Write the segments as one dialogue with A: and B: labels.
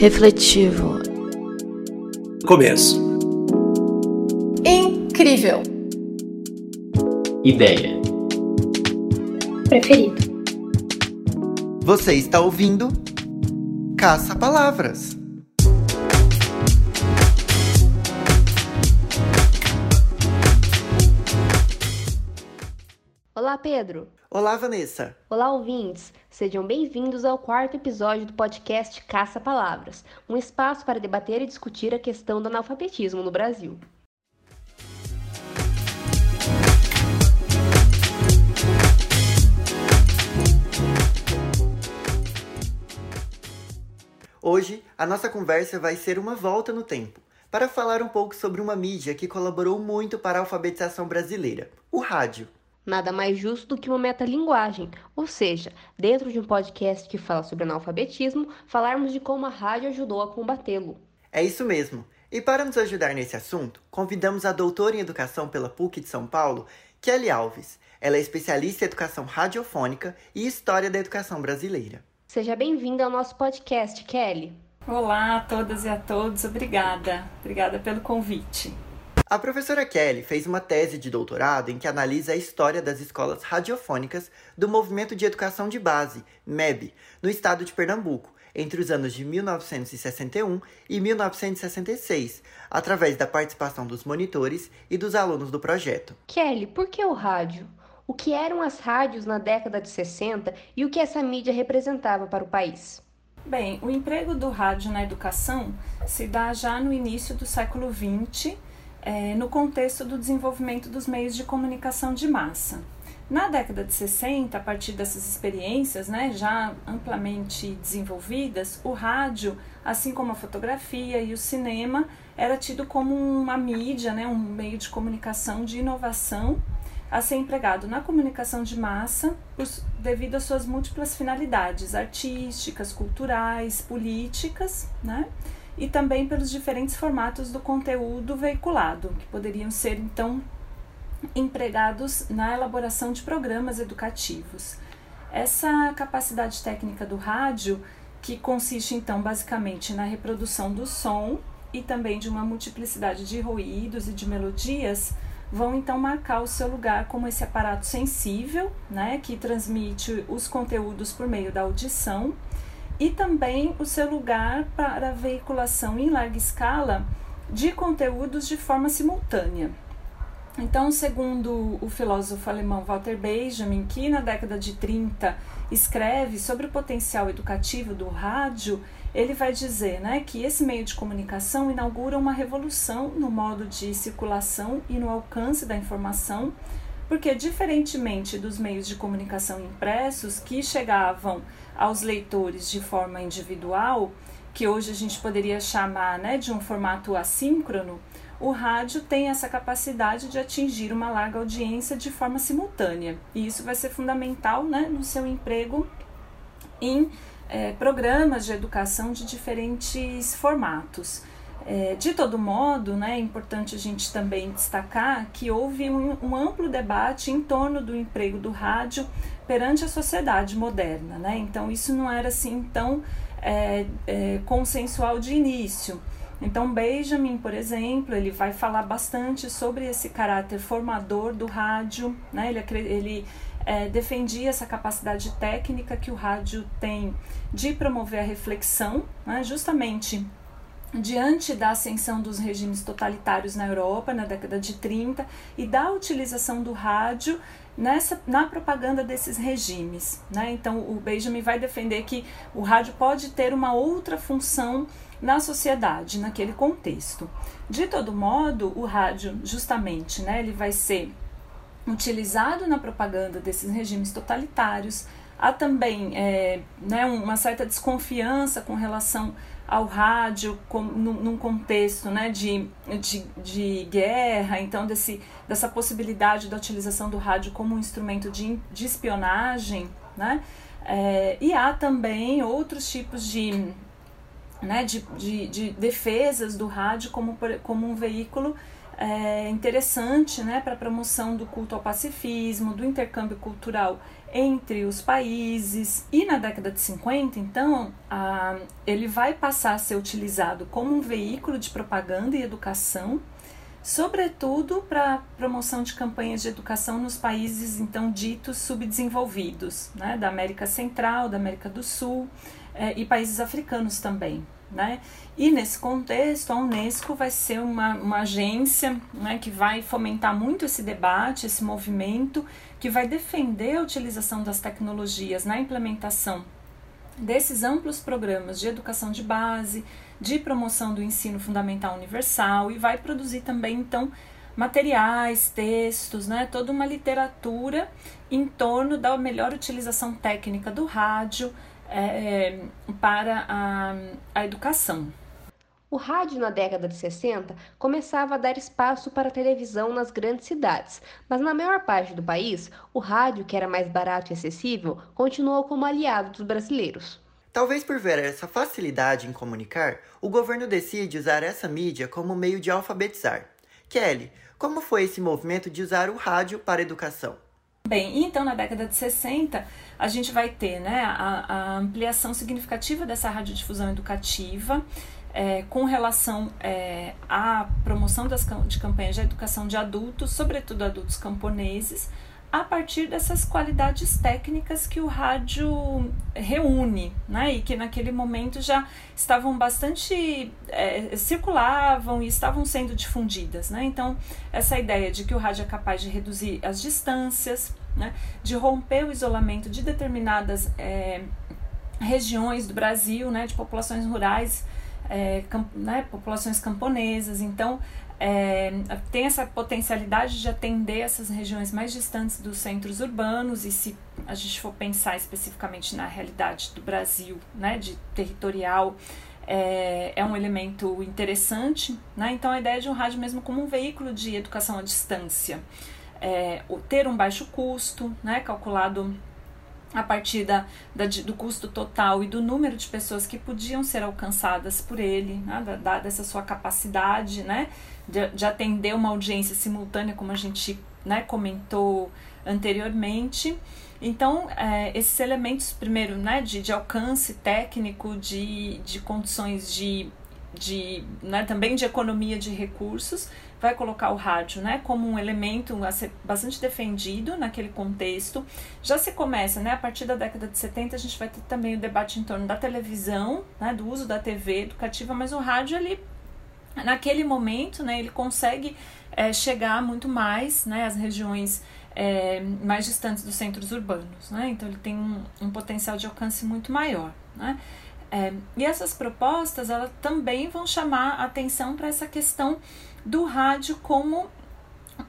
A: refletivo,
B: Começo.
C: Incrível.
D: Ideia.
C: Preferido.
E: Você está ouvindo Caça Palavras.
F: Olá, Pedro.
E: Olá, Vanessa.
F: Olá, ouvintes. Sejam bem-vindos ao quarto episódio do podcast Caça Palavras, um espaço para debater e discutir a questão do analfabetismo no Brasil.
E: Hoje, a nossa conversa vai ser uma volta no tempo, para falar um pouco sobre uma mídia que colaborou muito para a alfabetização brasileira, o rádio.
F: Nada mais justo do que uma metalinguagem, ou seja, dentro de um podcast que fala sobre analfabetismo, falarmos de como a rádio ajudou a combatê-lo.
E: É isso mesmo. E para nos ajudar nesse assunto, convidamos a doutora em Educação pela PUC de São Paulo, Kelly Alves. Ela é especialista em Educação Radiofônica e História da Educação Brasileira.
F: Seja bem-vinda ao nosso podcast, Kelly.
G: Olá a todas e a todos, obrigada. Obrigada pelo convite.
E: A professora Kelly fez uma tese de doutorado em que analisa a história das escolas radiofônicas do Movimento de Educação de Base, MEB, no estado de Pernambuco, entre os anos de 1961 e 1966, através da participação dos monitores e dos alunos do projeto.
F: Kelly, por que o rádio? O que eram as rádios na década de 60 e o que essa mídia representava para o país?
G: Bem, o emprego do rádio na educação se dá já no início do século XX, é, no contexto do desenvolvimento dos meios de comunicação de massa. Na década de 60, a partir dessas experiências né, já amplamente desenvolvidas, o rádio, assim como a fotografia e o cinema, era tido como uma mídia, né, um meio de comunicação de inovação a ser empregado na comunicação de massa devido às suas múltiplas finalidades artísticas, culturais, políticas, né? E também pelos diferentes formatos do conteúdo veiculado, que poderiam ser então empregados na elaboração de programas educativos. Essa capacidade técnica do rádio, que consiste então basicamente na reprodução do som e também de uma multiplicidade de ruídos e de melodias, vão então marcar o seu lugar como esse aparato sensível, né, que transmite os conteúdos por meio da audição, e também o seu lugar para a veiculação em larga escala de conteúdos de forma simultânea. Então, segundo o filósofo alemão Walter Benjamin, que na década de 30 escreve sobre o potencial educativo do rádio, ele vai dizer né, que esse meio de comunicação inaugura uma revolução no modo de circulação e no alcance da informação, porque, diferentemente dos meios de comunicação impressos que chegavam aos leitores de forma individual, que hoje a gente poderia chamar né, de um formato assíncrono, o rádio tem essa capacidade de atingir uma larga audiência de forma simultânea. E isso vai ser fundamental né, no seu emprego em é, programas de educação de diferentes formatos. É, de todo modo, né, é importante a gente também destacar que houve um, um, amplo debate em torno do emprego do rádio perante a sociedade moderna. Né? Então, isso não era assim tão é, é, consensual de início. Então, Benjamin, por exemplo, ele vai falar bastante sobre esse caráter formador do rádio, né? ele, ele é, defendia essa capacidade técnica que o rádio tem de promover a reflexão, né? justamente diante da ascensão dos regimes totalitários na Europa na década de 30 e da utilização do rádio nessa na propaganda desses regimes, né? Então o Benjamin vai defender que o rádio pode ter uma outra função na sociedade, naquele contexto. De todo modo, o rádio, justamente, né, ele vai ser utilizado na propaganda desses regimes totalitários. Há também é, né, uma certa desconfiança com relação ao rádio com, num, num, contexto né, de, de, de guerra, então desse, dessa possibilidade da utilização do rádio como um instrumento de, de espionagem, né? É, e há também outros tipos de né, de, de, de defesas do rádio como, como um veículo é, interessante né, para a promoção do culto ao pacifismo, do intercâmbio cultural entre os países. E na década de 50, então, a, ele vai passar a ser utilizado como um veículo de propaganda e educação, sobretudo para promoção de campanhas de educação nos países então ditos subdesenvolvidos, né, da América Central, da América do Sul é, e países africanos também. Né? E nesse contexto, a Unesco vai ser uma, uma agência né, que vai fomentar muito esse debate, esse movimento, que vai defender a utilização das tecnologias na implementação desses amplos programas de educação de base, de promoção do ensino fundamental universal e vai produzir também, então, materiais, textos, né, toda uma literatura em torno da melhor utilização técnica do rádio, é, para a, a educação.
F: O rádio na década de 60 começava a dar espaço para a televisão nas grandes cidades, mas na maior parte do país, o rádio, que era mais barato e acessível, continuou como aliado dos brasileiros.
E: Talvez por ver essa facilidade em comunicar, o governo decide usar essa mídia como meio de alfabetizar. Kelly, como foi esse movimento de usar o rádio para a educação?
G: Bem, então na década de 60 a gente vai ter né, a, a ampliação significativa dessa radiodifusão educativa é, com relação é, à promoção das, de campanhas de educação de adultos, sobretudo adultos camponeses, a partir dessas qualidades técnicas que o rádio reúne, né? E que naquele momento já estavam bastante é, circulavam e estavam sendo difundidas, né? Então essa ideia de que o rádio é capaz de reduzir as distâncias, né? De romper o isolamento de determinadas é, regiões do Brasil, né? De populações rurais, é, camp, né? Populações camponesas, então é, tem essa potencialidade de atender essas regiões mais distantes dos centros urbanos e se a gente for pensar especificamente na realidade do Brasil, né, de territorial, é, é um elemento interessante, né? Então a ideia de um rádio mesmo como um veículo de educação à distância, é, ter um baixo custo, né, calculado a partir da, da, do custo total e do número de pessoas que podiam ser alcançadas por ele, né, da, dessa sua capacidade né, de, de atender uma audiência simultânea, como a gente né, comentou anteriormente. Então, é, esses elementos, primeiro, né, de, de alcance técnico, de, de condições de, de né, também de economia de recursos, vai colocar o rádio né, como um elemento a ser bastante defendido naquele contexto. Já se começa, né, a partir da década de 70, a gente vai ter também o debate em torno da televisão, né, do uso da TV educativa, mas o rádio, ele, naquele momento, né, ele consegue é, chegar muito mais né, às regiões é, mais distantes dos centros urbanos. Né, então, ele tem um, um potencial de alcance muito maior. Né. É, e essas propostas elas também vão chamar atenção para essa questão do rádio como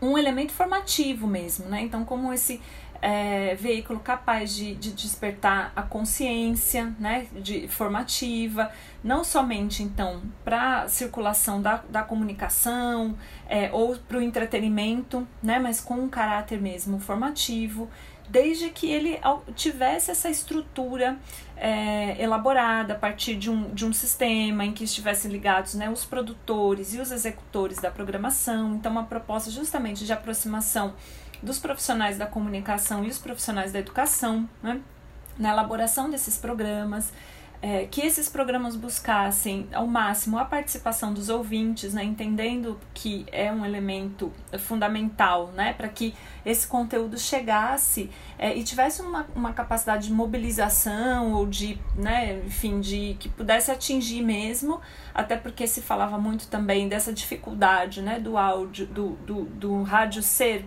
G: um elemento formativo mesmo, né? Então, como esse é, veículo capaz de, de, despertar a consciência né, de, formativa, não somente então para circulação da, da comunicação é, ou para o entretenimento, né, mas com um caráter mesmo formativo, desde que ele tivesse essa estrutura é, elaborada a partir de um, de um sistema em que estivessem ligados né, os produtores e os executores da programação. Então, uma proposta justamente de aproximação dos profissionais da comunicação e os profissionais da educação, né, na elaboração desses programas é, que esses programas buscassem ao máximo a participação dos ouvintes, né, entendendo que é um elemento fundamental né, para que esse conteúdo chegasse é, e tivesse uma, uma capacidade de mobilização ou de, né, enfim, de que pudesse atingir mesmo, até porque se falava muito também dessa dificuldade né, do áudio, do, do, do rádio ser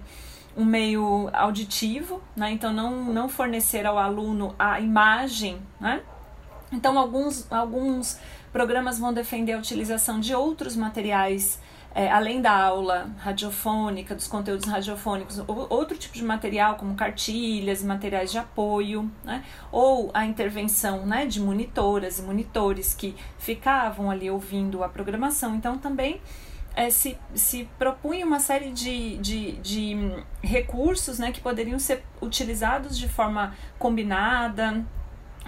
G: um meio auditivo, né, então não, não fornecer ao aluno a imagem, né, então, alguns, alguns programas vão defender a utilização de outros materiais, é, além da aula radiofônica, dos conteúdos radiofônicos, outro tipo de material, como cartilhas, materiais de apoio, né? ou a intervenção né, de monitoras e monitores que ficavam ali ouvindo a programação. Então, também é, se, se propunha uma série de, de, de recursos né, que poderiam ser utilizados de forma combinada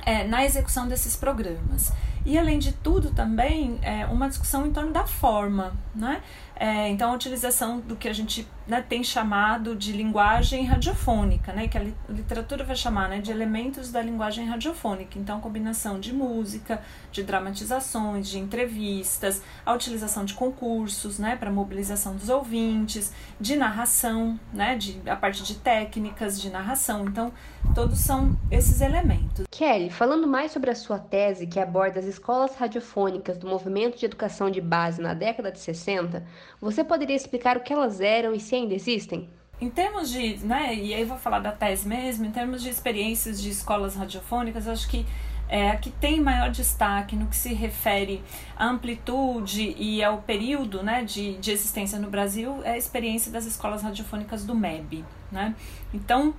G: é, na execução desses programas. E além de tudo também é, uma discussão em torno da forma, né? É, então, a utilização do que a gente né, tem chamado de linguagem radiofônica, né, que a literatura vai chamar né, de elementos da linguagem radiofônica. Então, combinação de música, de dramatizações, de entrevistas, a utilização de concursos né, para mobilização dos ouvintes, de narração, né, de, a parte de técnicas de narração. Então, todos são esses elementos.
F: Kelly, falando mais sobre a sua tese que aborda as escolas radiofônicas do movimento de educação de base na década de 60, você poderia explicar o que elas eram e se ainda existem?
G: Em termos de, né, e aí vou falar da tese mesmo, em termos de experiências de escolas radiofônicas, acho que é, a que tem maior destaque no que se refere à amplitude e ao período né, de, de existência no Brasil é a experiência das escolas radiofônicas do MEB. Né? Então,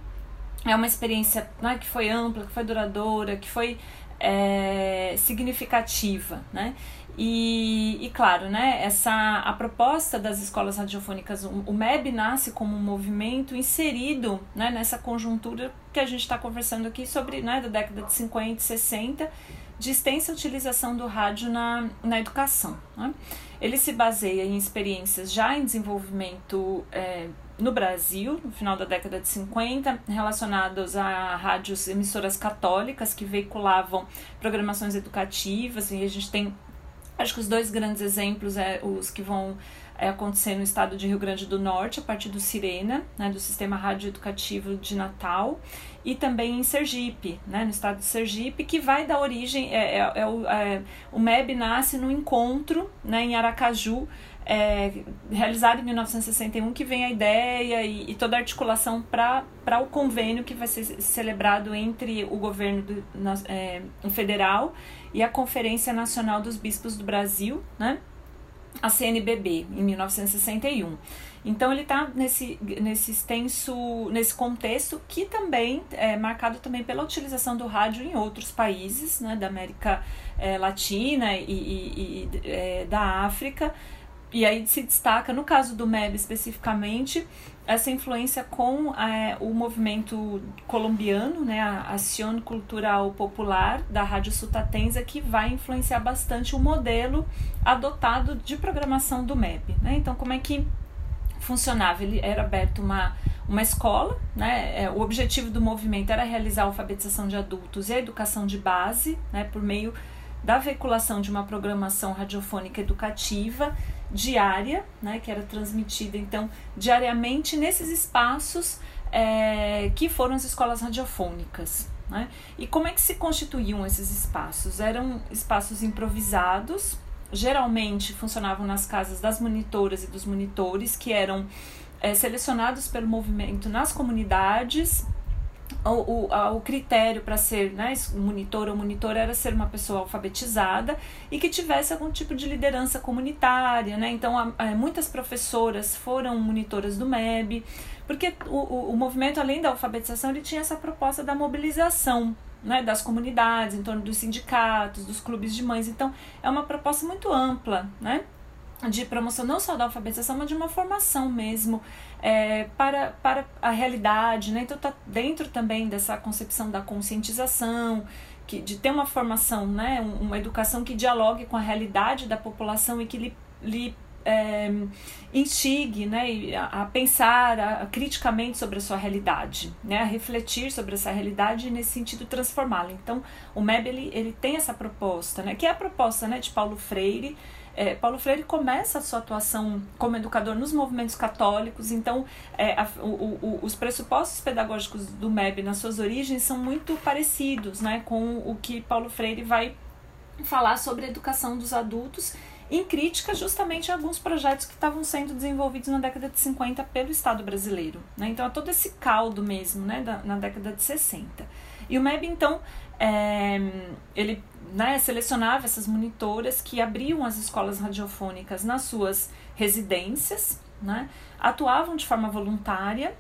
G: é uma experiência né, que foi ampla, que foi duradoura, que foi é, significativa, né? E, e, claro, né, essa, a proposta das escolas radiofônicas, o, MEB nasce como um movimento inserido né, nessa conjuntura que a gente está conversando aqui sobre, né, da década de 50 e 60, de extensa utilização do rádio na, na educação. Né? Ele se baseia em experiências já em desenvolvimento é, no Brasil, no final da década de 50, relacionados a rádios emissoras católicas que veiculavam programações educativas, e a gente tem, acho que os dois grandes exemplos é os que vão é, acontecer no estado de Rio Grande do Norte, a partir do Sirena, né, do Sistema Rádio Educativo de Natal, e também em Sergipe, né, no estado de Sergipe, que vai dar origem, é, é, é o, é, o MEB nasce no encontro né, em Aracaju, é, realizado em 1961, que vem a ideia e, e toda a articulação para o convênio que vai ser celebrado entre o governo do, na, é, federal e a Conferência Nacional dos Bispos do Brasil, né? a CNBB, em 1961. Então ele está nesse, nesse extenso, nesse contexto que também é marcado também pela utilização do rádio em outros países, né, da América é, Latina e, e, e é, da África, e aí se destaca, no caso do MEB especificamente, essa influência com é, o movimento colombiano, né, a Ação Cultural Popular da Rádio Sutatenza, que vai influenciar bastante o modelo adotado de programação do MEB. Né? Então, como é que funcionava? Ele era aberto uma, uma escola, né? É, o objetivo do movimento era realizar a alfabetização de adultos e a educação de base, né, por meio da veiculação de uma programação radiofônica educativa diária, né, que era transmitida então diariamente nesses espaços é, que foram as escolas radiofônicas. Né? E como é que se constituíam esses espaços? Eram espaços improvisados, geralmente funcionavam nas casas das monitoras e dos monitores, que eram é, selecionados pelo movimento nas comunidades o, o, o critério para ser né, monitor ou monitora era ser uma pessoa alfabetizada e que tivesse algum tipo de liderança comunitária. Né? Então, a, a, muitas professoras foram monitoras do MEB, porque o, o, o movimento, além da alfabetização, ele tinha essa proposta da mobilização né, das comunidades, em torno dos sindicatos, dos clubes de mães. Então, é uma proposta muito ampla, né? de promoção não só da alfabetização, mas de uma formação mesmo é, para, para a realidade, né? Então tá dentro também dessa concepção da conscientização, que, de ter uma formação, né? uma educação que dialogue com a realidade da população e que lhe, lhe é, instigue né, a, a pensar a, a, criticamente sobre a sua realidade, né, a refletir sobre essa realidade e nesse sentido transformá-la. Então, o MEB ele, ele tem essa proposta, né, que é a proposta né, de Paulo Freire, é, Paulo Freire começa a sua atuação como educador nos movimentos católicos, então é, a, o, o, os pressupostos pedagógicos do MEB nas suas origens são muito parecidos né, com o que Paulo Freire vai falar sobre a educação dos adultos em crítica justamente a alguns projetos que estavam sendo desenvolvidos na década de 50 pelo Estado brasileiro. Né? Então, é todo esse caldo mesmo né, da, na década de 60. E o MEB, então, é, ele né, selecionava essas monitoras que abriam as escolas radiofônicas nas suas residências, né, atuavam de forma voluntária.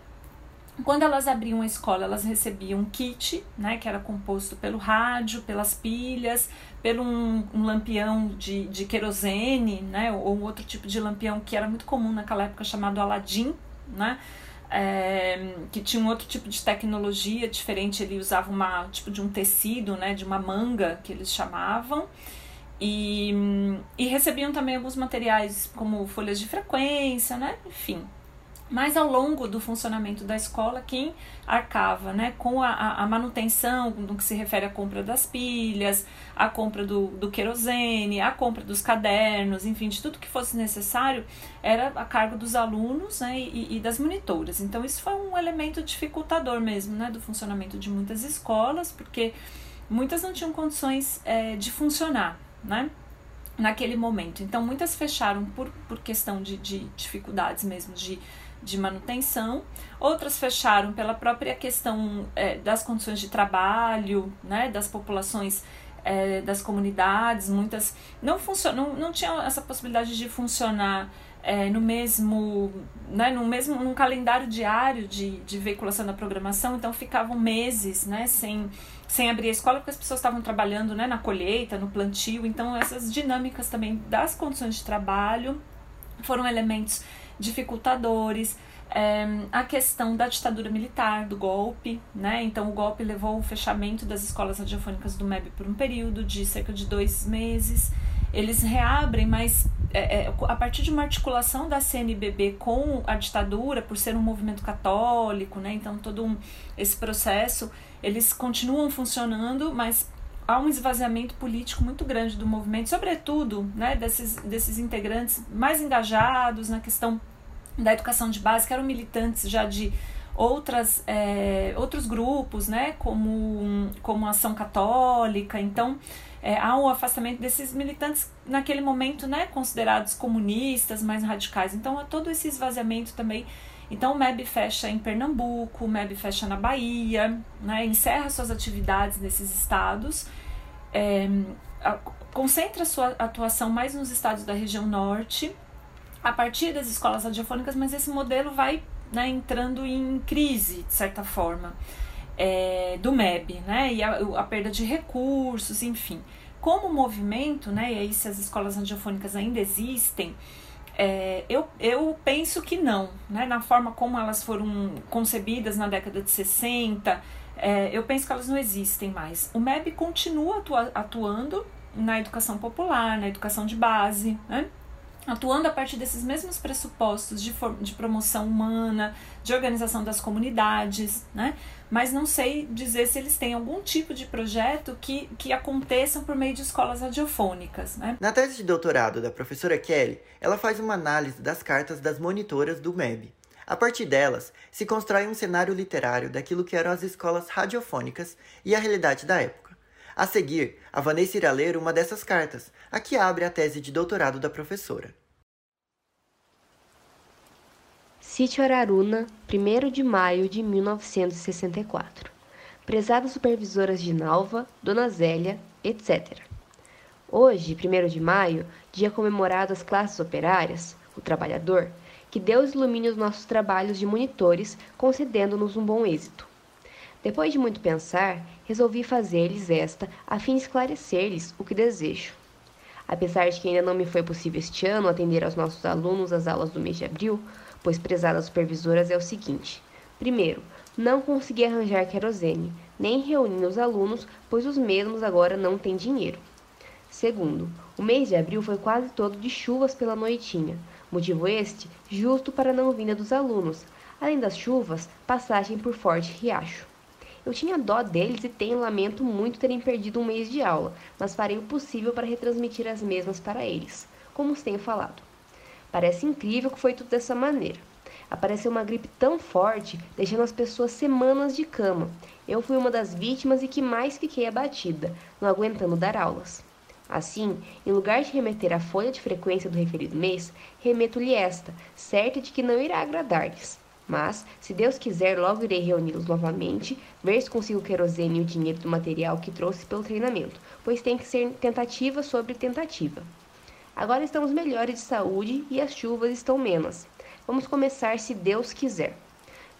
G: Quando elas abriam a escola, elas recebiam um kit, né, que era composto pelo rádio, pelas pilhas, pelo um, um lampião de, de querosene, né, ou outro tipo de lampião que era muito comum naquela época chamado Aladim, né, é, que tinha um outro tipo de tecnologia diferente, ele usava uma tipo de um tecido, né, de uma manga que eles chamavam. E, e recebiam também alguns materiais como folhas de frequência, né? Enfim, mas ao longo do funcionamento da escola, quem arcava né, com a, a, manutenção no que se refere à compra das pilhas, a compra do, do querosene, a compra dos cadernos, enfim, de tudo que fosse necessário, era a cargo dos alunos né, e, e das monitoras. Então, isso foi um elemento dificultador mesmo né, do funcionamento de muitas escolas, porque muitas não tinham condições é, de funcionar. Né? naquele momento. Então, muitas fecharam por, por questão de, de dificuldades mesmo de de manutenção, outras fecharam pela própria questão é, das condições de trabalho, né, das populações é, das comunidades, muitas não funcionam, não, tinham essa possibilidade de funcionar é, no mesmo, né, no mesmo, num calendário diário de, de veiculação da programação, então ficavam meses, né, sem, sem abrir a escola porque as pessoas estavam trabalhando, né, na colheita, no plantio, então essas dinâmicas também das condições de trabalho foram elementos dificultadores, é, a questão da ditadura militar, do golpe, né? Então, o golpe levou ao fechamento das escolas radiofônicas do MEB por um período de cerca de dois meses. Eles reabrem, mas é, é, a partir de uma articulação da CNBB com a ditadura, por ser um movimento católico, né? Então, todo um, esse processo, eles continuam funcionando, mas há um esvaziamento político muito grande do movimento, sobretudo né, desses, desses integrantes mais engajados na questão da educação de base, que eram militantes já de outras, é, outros grupos, né, como, como Ação Católica. Então, é, há um afastamento desses militantes naquele momento né, considerados comunistas, mais radicais. Então, há todo esse esvaziamento também então o MEB fecha em Pernambuco, o MEB fecha na Bahia, né, encerra suas atividades nesses estados, é, a, concentra sua atuação mais nos estados da região norte, a partir das escolas radiofônicas, mas esse modelo vai né, entrando em crise, de certa forma, é, do MEB, né, e a, a perda de recursos, enfim. Como movimento, né, e aí se as escolas radiofônicas ainda existem, é, eu, eu penso que não, né? na forma como elas foram concebidas na década de 60, é, eu penso que elas não existem mais. O MEB continua atua, atuando na educação popular, na educação de base, né? Atuando a partir desses mesmos pressupostos de, de promoção humana, de organização das comunidades, né? mas não sei dizer se eles têm algum tipo de projeto que, que aconteçam por meio de escolas radiofônicas. Né?
E: Na tese de doutorado da professora Kelly, ela faz uma análise das cartas das monitoras do MEB. A partir delas, se constrói um cenário literário daquilo que eram as escolas radiofônicas e a realidade da época. A seguir, a Vanessa irá ler uma dessas cartas, a que abre a tese de doutorado da professora.
F: Sítio Araruna, 1 de maio de 1964. Prezadas supervisoras de Nalva, Dona Zélia, etc. Hoje, 1 de maio, dia comemorado às classes operárias, o trabalhador, que Deus ilumine os nossos trabalhos de monitores, concedendo-nos um bom êxito. Depois de muito pensar, resolvi fazer-lhes esta, a fim de esclarecer-lhes o que desejo. Apesar de que ainda não me foi possível este ano atender aos nossos alunos às aulas do mês de abril, pois prezadas supervisoras é o seguinte: primeiro, não consegui arranjar querosene, nem reunir os alunos, pois os mesmos agora não têm dinheiro. Segundo, o mês de abril foi quase todo de chuvas pela noitinha, motivo este justo para a não vinda dos alunos, além das chuvas, passagem por forte riacho. Eu tinha dó deles e tenho lamento muito terem perdido um mês de aula, mas farei o possível para retransmitir as mesmas para eles, como os tenho falado. Parece incrível que foi tudo dessa maneira. Apareceu uma gripe tão forte, deixando as pessoas semanas de cama. Eu fui uma das vítimas e que mais fiquei abatida, não aguentando dar aulas. Assim, em lugar de remeter a folha de frequência do referido mês, remeto-lhe esta, certa de que não irá agradar-lhes. Mas, se Deus quiser, logo irei reuni-los novamente, ver se consigo o querosene e o dinheiro do material que trouxe pelo treinamento, pois tem que ser tentativa sobre tentativa. Agora estamos melhores de saúde e as chuvas estão menos. Vamos começar se Deus quiser.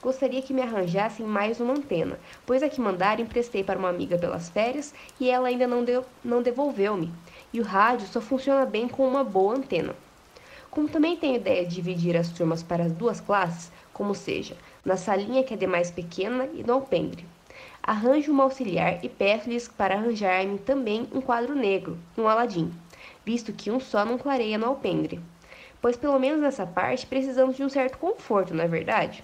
F: Gostaria que me arranjassem mais uma antena, pois a que mandaram emprestei para uma amiga pelas férias e ela ainda não, não devolveu-me. E o rádio só funciona bem com uma boa antena. Como também tenho ideia de dividir as turmas para as duas classes, como seja, na salinha que é de mais pequena e no alpendre. Arranjo uma auxiliar e peço-lhes para arranjar-me também um quadro negro, um aladim. visto que um só não clareia no alpendre. Pois pelo menos nessa parte precisamos de um certo conforto, não é verdade?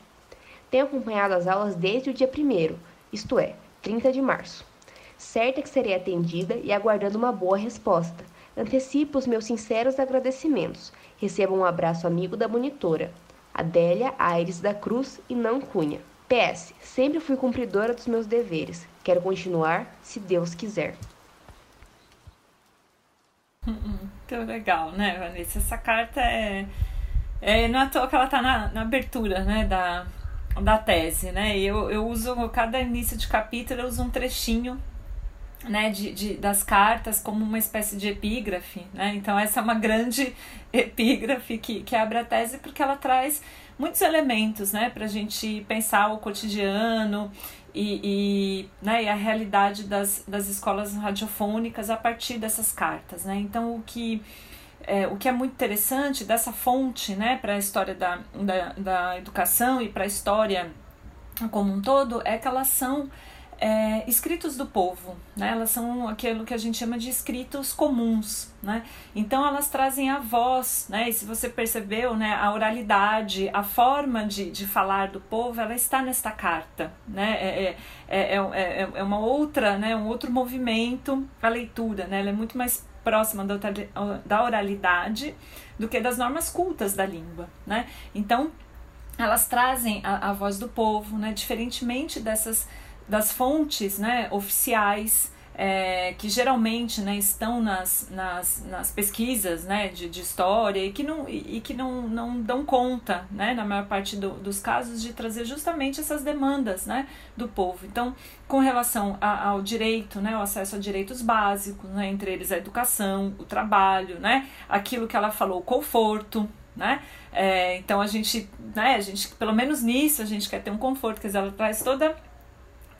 F: Tenho acompanhado as aulas desde o dia 1 isto é, 30 de março. Certa que serei atendida e aguardando uma boa resposta. Antecipo os meus sinceros agradecimentos. Receba um abraço amigo da monitora, Adélia Aires da Cruz e não Cunha. PS, sempre fui cumpridora dos meus deveres. Quero continuar, se Deus quiser.
G: Muito legal, né, Vanessa? Essa carta é. é não é à toa que ela está na, na abertura né, da, da tese, né? Eu, eu uso, cada início de capítulo, eu uso um trechinho né, de, de, das cartas como uma espécie de epígrafe, né? Então essa é uma grande epígrafe que, que abre a tese porque ela traz muitos elementos, né, para a gente pensar o cotidiano e, e, né, e a realidade das, das escolas radiofônicas a partir dessas cartas, né? Então o que é, o que é muito interessante dessa fonte, né, para a história da, da, da educação e para a história como um todo é que elas são é, escritos do povo, né? elas são aquilo que a gente chama de escritos comuns. Né? Então elas trazem a voz, né? e se você percebeu, né, a oralidade, a forma de, de falar do povo, ela está nesta carta. Né? É, é, é, é uma outra, né, um outro movimento a leitura, né? ela é muito mais próxima da, da oralidade do que das normas cultas da língua. Né? Então elas trazem a, a voz do povo, né? diferentemente dessas das fontes né, oficiais é, que geralmente né, estão nas, nas, nas pesquisas né, de, de história e que, não, e, que não, não dão conta, né, na maior parte do, dos casos, de trazer justamente essas demandas né, do povo. Então, com relação a, ao direito, né, o acesso a direitos básicos, né, entre eles a educação, o trabalho, né, aquilo que ela falou, o conforto, né? É, então a gente, né, a gente, pelo menos nisso, a gente quer ter um conforto, quer dizer, ela traz toda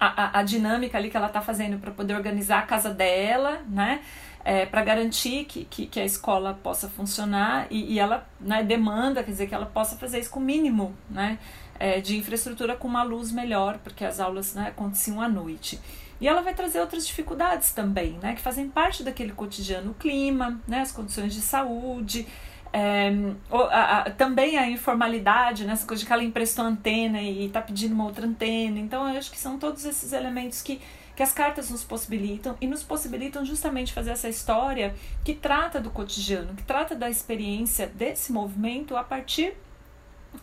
G: a, a, dinâmica ali que ela está fazendo para poder organizar a casa dela, né? É, para garantir que, que, que, a escola possa funcionar e, e ela né, demanda, quer dizer, que ela possa fazer isso com o mínimo né, é, de infraestrutura com uma luz melhor, porque as aulas né, aconteciam à noite. E ela vai trazer outras dificuldades também, né, que fazem parte daquele cotidiano, o clima, né, as condições de saúde, é, a, a, também a informalidade, né? essa coisa de que ela emprestou antena e está pedindo uma outra antena. Então, eu acho que são todos esses elementos que, que as cartas nos possibilitam e nos possibilitam justamente fazer essa história que trata do cotidiano, que trata da experiência desse movimento a partir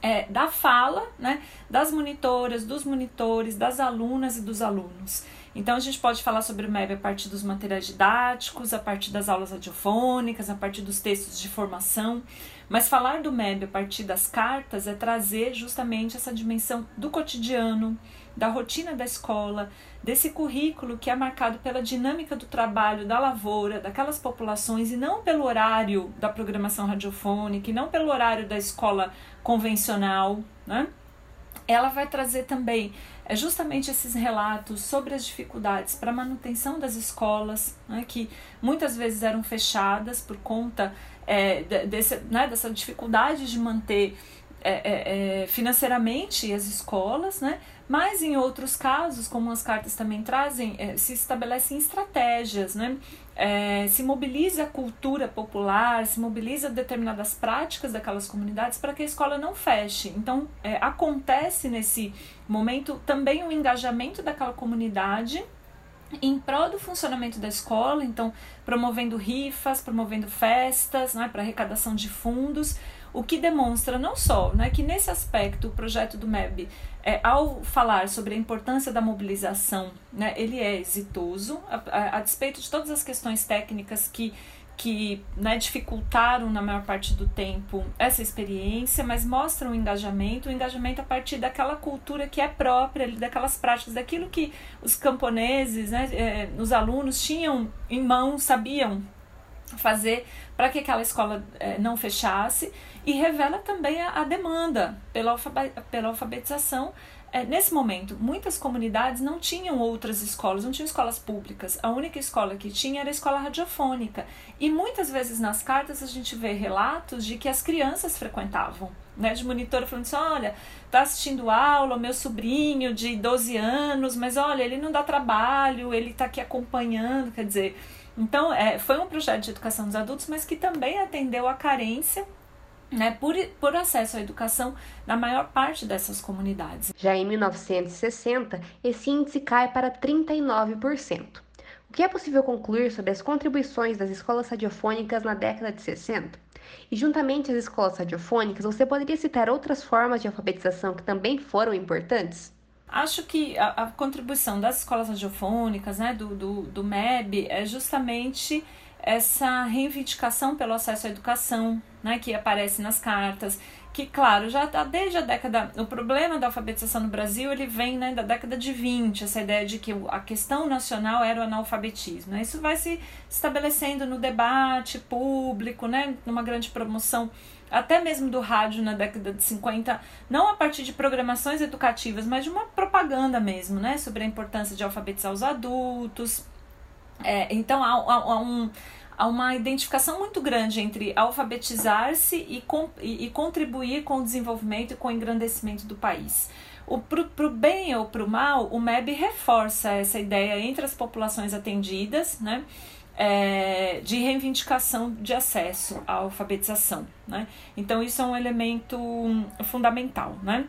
G: é, da fala né, das monitoras, dos monitores, das alunas e dos alunos. Então a gente pode falar sobre o MEB a partir dos materiais didáticos, a partir das aulas radiofônicas, a partir dos textos de formação, mas falar do MEB a partir das cartas é trazer justamente essa dimensão do cotidiano, da rotina da escola, desse currículo que é marcado pela dinâmica do trabalho da lavoura, daquelas populações e não pelo horário da programação radiofônica e não pelo horário da escola convencional, né? Ela vai trazer também é justamente esses relatos sobre as dificuldades para manutenção das escolas, né, que muitas vezes eram fechadas por conta é, desse, né, dessa dificuldade de manter é, é, é, financeiramente as escolas, né? Mas em outros casos, como as cartas também trazem, é, se estabelecem estratégias, né? É, se mobiliza a cultura popular, se mobiliza determinadas práticas daquelas comunidades para que a escola não feche. Então, é, acontece nesse momento também o engajamento daquela comunidade em prol do funcionamento da escola, então promovendo rifas, promovendo festas, né, para arrecadação de fundos, o que demonstra não só né, que nesse aspecto o projeto do MEB, é, ao falar sobre a importância da mobilização, né, ele é exitoso, a, a, a despeito de todas as questões técnicas que que né, dificultaram na maior parte do tempo essa experiência, mas mostram o engajamento, o engajamento a partir daquela cultura que é própria, daquelas práticas, daquilo que os camponeses, né, é, os alunos tinham em mãos, sabiam fazer para que aquela escola é, não fechasse e revela também a, a demanda pela, pela alfabetização. É, nesse momento, muitas comunidades não tinham outras escolas, não tinham escolas públicas. A única escola que tinha era a escola radiofônica. E muitas vezes nas cartas a gente vê relatos de que as crianças frequentavam. Né, de monitor falando assim: olha, tá assistindo aula, meu sobrinho de 12 anos, mas olha, ele não dá trabalho, ele tá aqui acompanhando. Quer dizer, Então, é, foi um projeto de educação dos adultos, mas que também atendeu a carência né, por, por acesso à educação na maior parte dessas comunidades.
F: Já em 1960, esse índice cai para 39%. O que é possível concluir sobre as contribuições das escolas radiofônicas na década de 60? E juntamente às escolas radiofônicas, você poderia citar outras formas de alfabetização que também foram importantes?
G: Acho que a, a contribuição das escolas radiofônicas, né, do, do, do MEB, é justamente essa reivindicação pelo acesso à educação, né, que aparece nas cartas, que claro, já tá desde a década, o problema da alfabetização no Brasil, ele vem, né, da década de 20, essa ideia de que a questão nacional era o analfabetismo, né? Isso vai se estabelecendo no debate público, né, numa grande promoção até mesmo do rádio na década de 50, não a partir de programações educativas, mas de uma propaganda mesmo, né, sobre a importância de alfabetizar os adultos, é, então há, há, há, um, há uma identificação muito grande entre alfabetizar-se e, e, e, contribuir com o desenvolvimento e com o engrandecimento do país. O bem ou para o mal, o MEB reforça essa ideia entre as populações atendidas, né? É, de reivindicação de acesso à alfabetização. Né? Então, isso é um elemento fundamental. Né?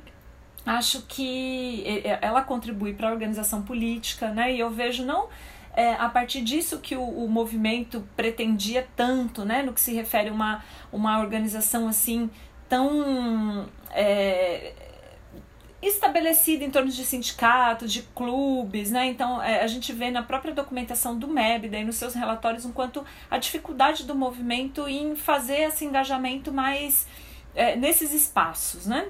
G: Acho que ela contribui para a organização política, né? e eu vejo não é, a partir disso que o, o, movimento pretendia tanto, né, no que se refere a uma, uma organização assim tão é, estabelecida em torno de sindicatos, de clubes, né? Então é, a gente vê na própria documentação do MEB, daí nos seus relatórios, um quanto a dificuldade do movimento em fazer esse engajamento mais é, nesses espaços, né?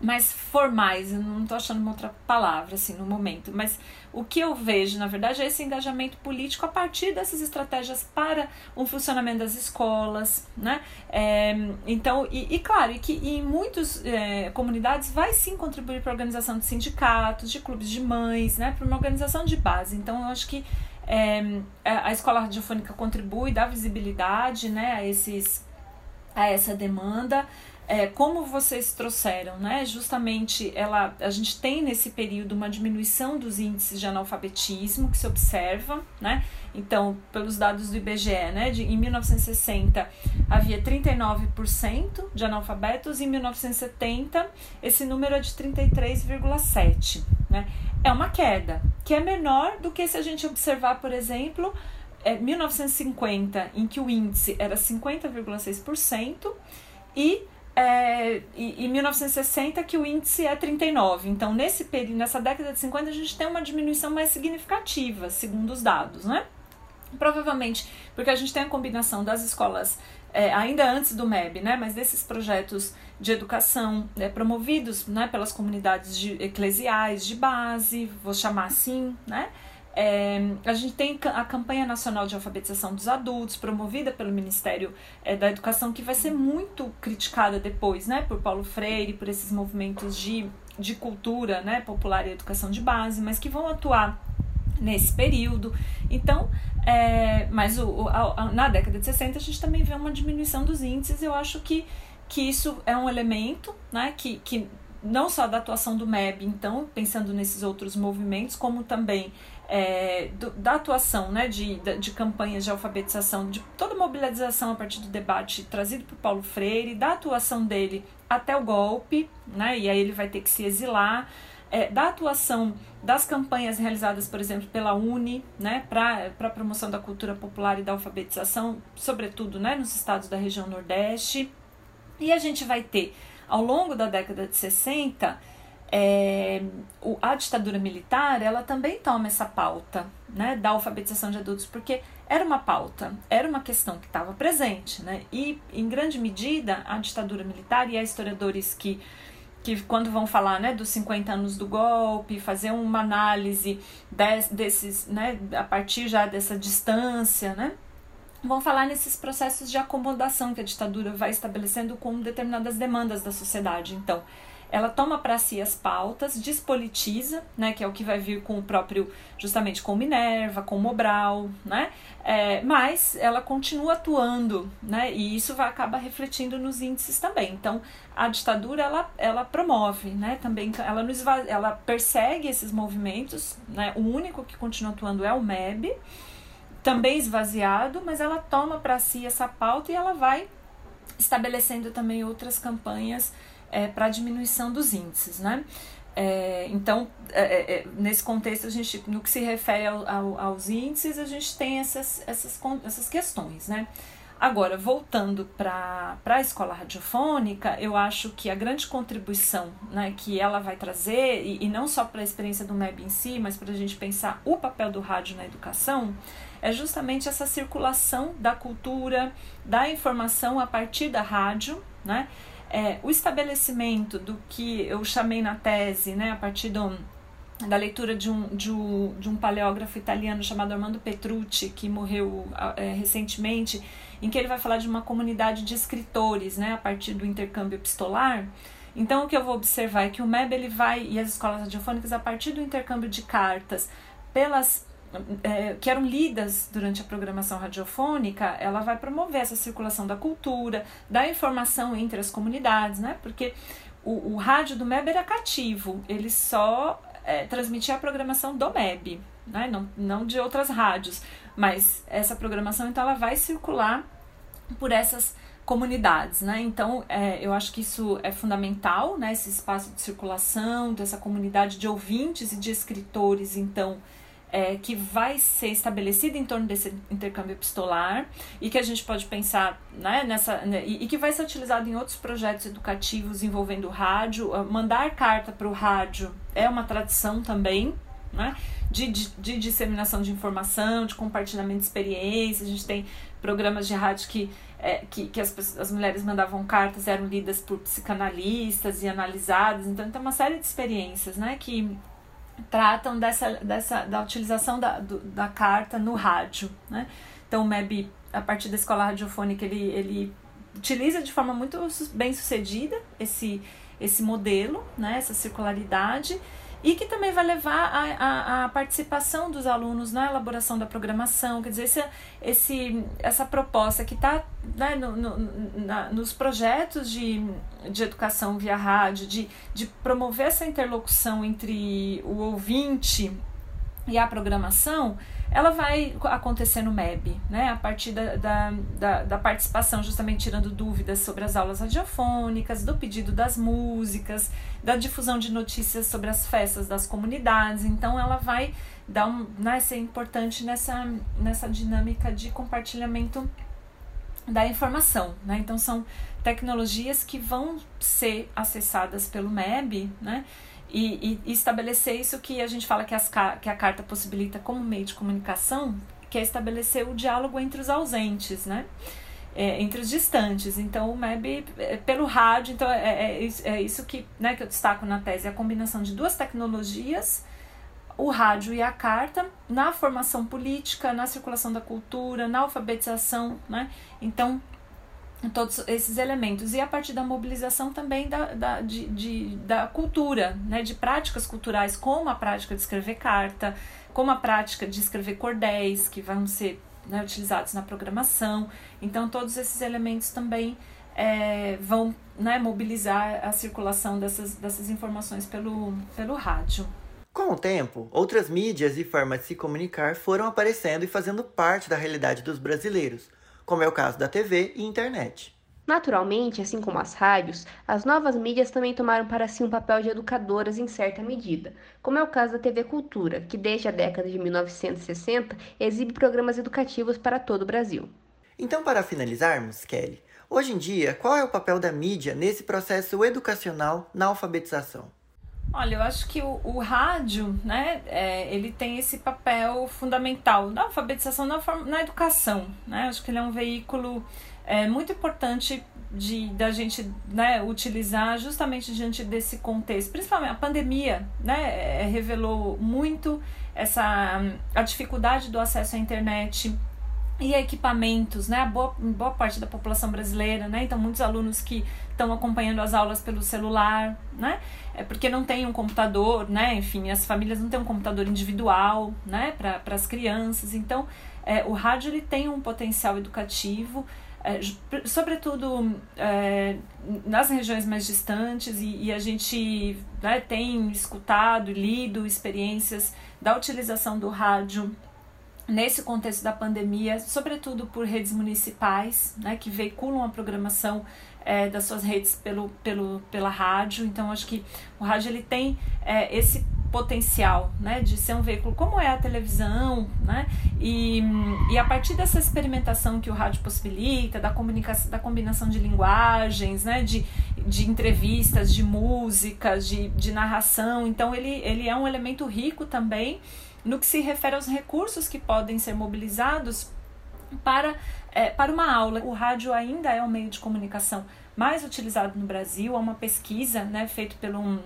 G: Mais formais, eu não estou achando uma outra palavra assim no momento, mas o que eu vejo, na verdade, é esse engajamento político a partir dessas estratégias para um funcionamento das escolas, né? É, então, e, e, claro, e que em muitas é, comunidades vai sim contribuir para a organização de sindicatos, de clubes de mães, né? Para uma organização de base. Então, eu acho que é, a escola radiofônica contribui, dá visibilidade, né? A esses a essa demanda é, como vocês trouxeram, né? Justamente ela, a gente tem nesse período uma diminuição dos índices de analfabetismo que se observa, né? Então, pelos dados do IBGE, né? De, em 1960 havia 39% de analfabetos, em 1970 esse número é de 33,7%. Né? É uma queda, que é menor do que se a gente observar, por exemplo, é, 1950, em que o índice era 50,6%, e é, e, 1960 que o índice é 39. Então, nesse período, nessa década de 50, a gente tem uma diminuição mais significativa, segundo os dados, né? Provavelmente porque a gente tem a combinação das escolas é, ainda antes do MEB, né? Mas desses projetos de educação é, promovidos né, pelas comunidades de, eclesiais de base, vou chamar assim, né? É, a gente tem a campanha nacional de alfabetização dos adultos, promovida pelo Ministério é, da Educação, que vai ser muito criticada depois, né, por Paulo Freire, por esses movimentos de, de cultura, né, popular e educação de base, mas que vão atuar nesse período. Então, é, mas o, a, a, na década de 60 a gente também vê uma diminuição dos índices. Eu acho que, que isso é um elemento, né, que, que não só da atuação do MEB, então, pensando nesses outros movimentos, como também é, do, da atuação né, de, de campanhas de alfabetização, de toda mobilização a partir do debate trazido por Paulo Freire, da atuação dele até o golpe, né, e aí ele vai ter que se exilar, é, da atuação das campanhas realizadas, por exemplo, pela Uni, né, para a promoção da cultura popular e da alfabetização, sobretudo né, nos estados da região Nordeste. E a gente vai ter, ao longo da década de 60, é, o, a ditadura militar ela também toma essa pauta né, da alfabetização de adultos, porque era uma pauta, era uma questão que estava presente, né, e em grande medida a ditadura militar, e há historiadores que, que quando vão falar né, dos 50 anos do golpe, fazer uma análise des, desses, né, a partir já dessa distância, né, vão falar nesses processos de acomodação que a ditadura vai estabelecendo com determinadas demandas da sociedade. Então, ela toma para si as pautas, despolitiza, né, que é o que vai vir com o próprio, justamente com Minerva, com Mobral, né, é, mas ela continua atuando, né, e isso vai acabar refletindo nos índices também. Então, a ditadura, ela, ela promove, né, também, ela, nos, ela persegue esses movimentos, né, o único que continua atuando é o MEB, também esvaziado, mas ela toma para si essa pauta e ela vai estabelecendo também outras campanhas é, para diminuição dos índices, né? É, então, é, é, é, nesse contexto, a gente, no que se refere ao, ao, aos índices, a gente tem essas, essas, essas questões, né? Agora, voltando para a escola radiofônica, eu acho que a grande contribuição né, que ela vai trazer, e, e não só para a experiência do MEB em si, mas para a gente pensar o papel do rádio na educação, é justamente essa circulação da cultura, da informação a partir da rádio, né? É, o estabelecimento do que eu chamei na tese, né, a partir do, da leitura de um, de, um, de um paleógrafo italiano chamado Armando Petrucci, que morreu é, recentemente, em que ele vai falar de uma comunidade de escritores, né, a partir do intercâmbio epistolar. Então, o que eu vou observar é que o MEB ele vai, e as escolas radiofônicas, a partir do intercâmbio de cartas pelas é, que eram lidas durante a programação radiofônica, ela vai promover essa circulação da cultura, da informação entre as comunidades, né? Porque o, o rádio do MEB era cativo, ele só é, transmitia a programação do MEB, né? não, não de outras rádios, mas essa programação então ela vai circular por essas comunidades, né? Então, é, eu acho que isso é fundamental, né? Esse espaço de circulação dessa comunidade de ouvintes e de escritores, então, é, que vai ser estabelecida em torno desse intercâmbio epistolar e que a gente pode pensar né, nessa né, e, e, que vai ser utilizado em outros projetos educativos envolvendo rádio. Ah, mandar carta para o rádio é uma tradição também. Né, de, de, de, disseminação de informação, de compartilhamento de experiências. A gente tem programas de rádio que, é, que, que as, as mulheres mandavam cartas, eram lidas por psicanalistas e analisadas. Então, tem uma série de experiências né, que, tratam dessa, dessa da utilização da, do, da carta no rádio. Né? Então, o MEB, a partir da escola radiofônica, ele, ele utiliza de forma muito bem sucedida esse, esse modelo, né? essa circularidade e que também vai levar a, a, participação dos alunos na elaboração da programação, quer dizer, esse, esse, essa proposta que está né, no, no, nos projetos de, de educação via rádio, de, de promover essa interlocução entre o ouvinte e a programação, ela vai acontecer no MEB, né? A partir da, da, da, da, participação, justamente tirando dúvidas sobre as aulas radiofônicas, do pedido das músicas, da difusão de notícias sobre as festas das comunidades. Então, ela vai dar um, né, ser importante nessa, nessa dinâmica de compartilhamento da informação, né? Então, são tecnologias que vão ser acessadas pelo MEB, né? E, e, estabelecer isso que a gente fala que, as, que a carta possibilita como meio de comunicação, que é estabelecer o diálogo entre os ausentes, né? É, entre os distantes. Então, o MEB, é, pelo rádio, então é, é, é, isso que, né, que eu destaco na tese, a combinação de duas tecnologias, o rádio e a carta, na formação política, na circulação da cultura, na alfabetização, né? Então, todos esses elementos e a partir da mobilização também da, da, de, de, da cultura, né, de práticas culturais, como a prática de escrever carta, como a prática de escrever cordéis, que vão ser né, utilizados na programação. Então, todos esses elementos também é, vão né, mobilizar a circulação dessas, dessas informações pelo, pelo rádio.
E: Com o tempo, outras mídias e formas de se comunicar foram aparecendo e fazendo parte da realidade dos brasileiros como é o caso da TV e internet.
F: Naturalmente, assim como as rádios, as novas mídias também tomaram para si um papel de educadoras em certa medida, como é o caso da TV Cultura, que desde a década de 1960 exibe programas educativos para todo o Brasil.
E: Então, para finalizarmos, Kelly, hoje em dia, qual é o papel da mídia nesse processo educacional na alfabetização?
G: Olha, eu acho que o, o rádio, né, é, ele tem esse papel fundamental na alfabetização, na, na educação, né? Acho que ele é um veículo é, muito importante de da gente né, utilizar justamente diante desse contexto. Principalmente a pandemia, né, é, revelou muito essa a dificuldade do acesso à internet e equipamentos, né? Boa, boa parte da população brasileira, né? Então, muitos alunos que estão acompanhando as aulas pelo celular, né? É porque não tem um computador, né? Enfim, as famílias não têm um computador individual, né? Para as crianças. Então, é, o rádio ele tem um potencial educativo, é, sobretudo é, nas regiões mais distantes, e, e a gente né, tem escutado lido experiências da utilização do rádio nesse contexto da pandemia, sobretudo por redes municipais, né, que veiculam a programação é, das suas redes pelo, pelo, pela rádio. Então, acho que o rádio ele tem é, esse potencial né, de ser um veículo como é a televisão, né, e, e a partir dessa experimentação que o rádio possibilita, da comunicação, da combinação de linguagens, né, de, de entrevistas, de músicas, de, de narração, então ele, ele é um elemento rico também no que se refere aos recursos que podem ser mobilizados para, é, para uma aula. O rádio ainda é o meio de comunicação mais utilizado no Brasil. Há uma pesquisa né, feita por, um,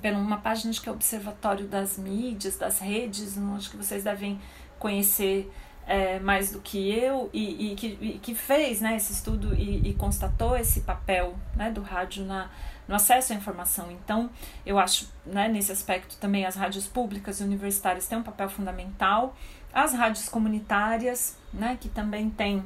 G: por uma página que é Observatório das Mídias, das Redes, acho que vocês devem conhecer é, mais do que eu, e, e, que, e que fez né, esse estudo e, e constatou esse papel né, do rádio na, no acesso à informação. Então, eu acho, né, nesse aspecto também as rádios públicas e universitárias têm um papel fundamental, as rádios comunitárias, né, que também têm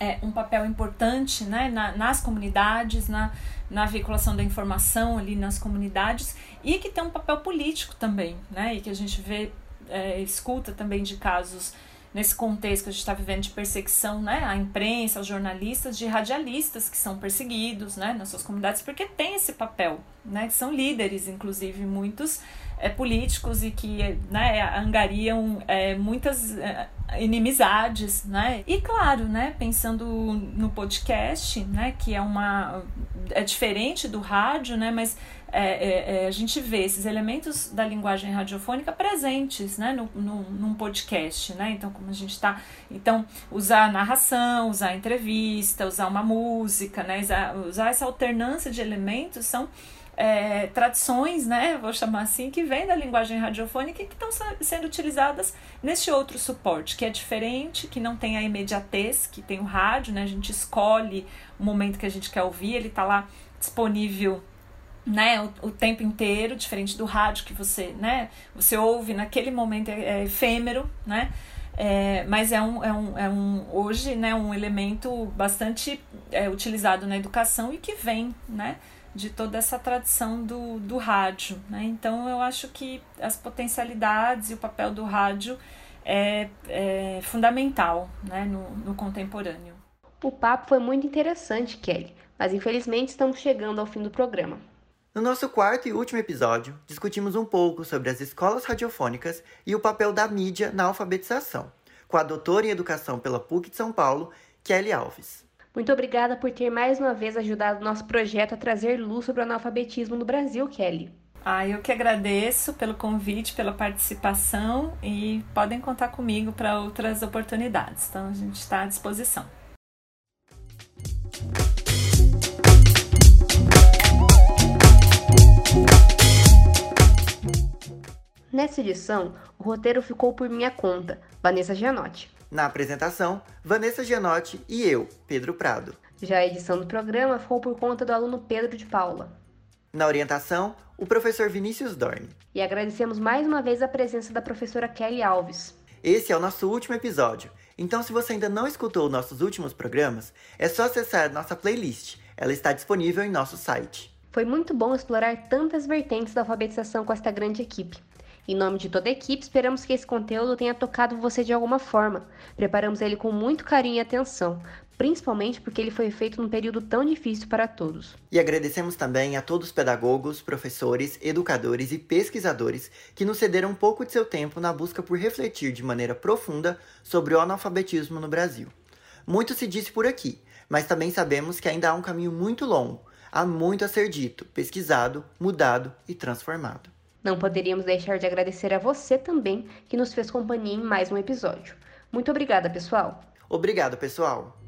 G: é, um papel importante né, na, nas comunidades, na, na veiculação da informação ali nas comunidades e que tem um papel político também, né, e que a gente vê, é, escuta também de casos nesse contexto que a gente está vivendo de perseguição né, à imprensa, aos jornalistas, de radialistas que são perseguidos né, nas suas comunidades, porque tem esse papel, né, que são líderes, inclusive muitos é, políticos e que né, angariam é, muitas é, inimizades, né? E claro, né, pensando no podcast, né, que é uma é diferente do rádio, né, mas é, é, é, a gente vê esses elementos da linguagem radiofônica presentes né, no, no, num podcast, né? Então, como a gente está. Então, usar narração, usar entrevista, usar uma música, né? Usar, usar essa alternância de elementos são é, tradições, né, vou chamar assim, que vêm da linguagem radiofônica e que estão sendo utilizadas nesse outro suporte, que é diferente, que não tem a imediatez, que tem o rádio, né, a gente escolhe o momento que a gente quer ouvir, ele está lá disponível né, o, o, tempo inteiro, diferente do rádio que você, né, você ouve naquele momento é, é efêmero, né, é, mas é um, é um, é um hoje, né, um elemento bastante é, utilizado na educação e que vem, né, de toda essa tradição do, do rádio, né, então eu acho que as potencialidades e o papel do rádio é, é fundamental, né, no, no contemporâneo.
F: O papo foi muito interessante, Kelly, mas infelizmente estamos chegando ao fim do programa.
E: No nosso quarto e último episódio, discutimos um pouco sobre as escolas radiofônicas e o papel da mídia na alfabetização, com a doutora em educação pela PUC de São Paulo, Kelly Alves.
F: Muito obrigada por ter mais uma vez ajudado o nosso projeto a trazer luz sobre o analfabetismo no Brasil, Kelly.
G: Ah, eu que agradeço pelo convite, pela participação e podem contar comigo para outras oportunidades. Então a gente está à disposição.
F: Nessa edição, o roteiro ficou por minha conta, Vanessa Gianotti.
E: Na apresentação, Vanessa Gianotti e eu, Pedro Prado.
F: Já a edição do programa ficou por conta do aluno Pedro de Paula.
E: Na orientação, o professor Vinícius Dorn.
F: E agradecemos mais uma vez a presença da professora Kelly Alves.
E: Esse é o nosso último episódio, então se você ainda não escutou nossos últimos programas, é só acessar nossa playlist. Ela está disponível em nosso site.
F: Foi muito bom explorar tantas vertentes da alfabetização com esta grande equipe. Em nome de toda a equipe, esperamos que esse conteúdo tenha tocado você de alguma forma. Preparamos ele com muito carinho e atenção, principalmente porque ele foi feito num período tão difícil para todos.
E: E agradecemos também a todos os pedagogos, professores, educadores e pesquisadores que nos cederam um pouco de seu tempo na busca por refletir de maneira profunda sobre o analfabetismo no Brasil. Muito se disse por aqui, mas também sabemos que ainda há um caminho muito longo, há muito a ser dito, pesquisado, mudado e transformado.
F: Não poderíamos deixar de agradecer a você também que nos fez companhia em mais um episódio. Muito obrigada, pessoal.
E: Obrigado, pessoal.